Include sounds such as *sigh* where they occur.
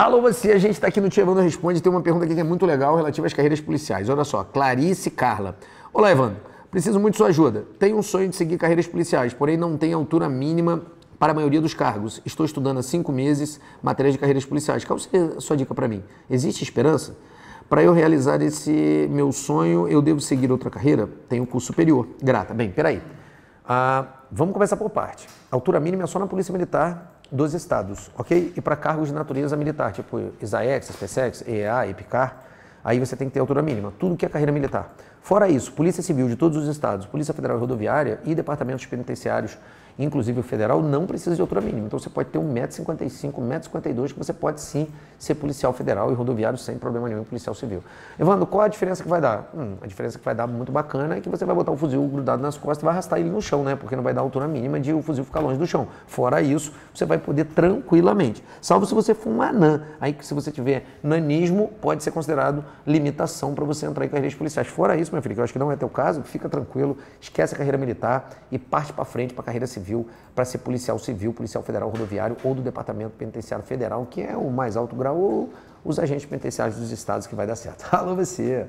Alô, você, a gente está aqui no Tia Evandro Responde. Tem uma pergunta aqui que é muito legal relativa às carreiras policiais. Olha só, Clarice Carla. Olá, Evandro. Preciso muito de sua ajuda. Tenho um sonho de seguir carreiras policiais, porém não tenho altura mínima para a maioria dos cargos. Estou estudando há cinco meses matérias de carreiras policiais. Qual seria a sua dica para mim? Existe esperança? Para eu realizar esse meu sonho, eu devo seguir outra carreira? Tenho curso superior. Grata. Bem, peraí. Ah, vamos começar por parte. A altura mínima é só na Polícia Militar dos estados, ok? E para cargos de natureza militar, tipo ISAEX, SPSEX, EEA, EPICAR, aí você tem que ter altura mínima, tudo que é carreira militar. Fora isso, Polícia Civil de todos os estados, Polícia Federal e Rodoviária e departamentos penitenciários inclusive o federal, não precisa de altura mínima. Então você pode ter 1,55m, 1,52m, que você pode sim ser policial federal e rodoviário sem problema nenhum, policial civil. Evandro, qual a diferença que vai dar? Hum, a diferença que vai dar muito bacana é que você vai botar o fuzil grudado nas costas e vai arrastar ele no chão, né? Porque não vai dar altura mínima de o fuzil ficar longe do chão. Fora isso, você vai poder tranquilamente. Salvo se você for um anã. Aí se você tiver nanismo, pode ser considerado limitação para você entrar em carreiras policiais. Fora isso, meu filho, que eu acho que não é teu caso, fica tranquilo, esquece a carreira militar e parte para frente para a carreira civil civil para ser policial civil, policial federal rodoviário ou do Departamento Penitenciário Federal, que é o mais alto grau, ou os agentes penitenciários dos estados que vai dar certo. *laughs* Alô, você!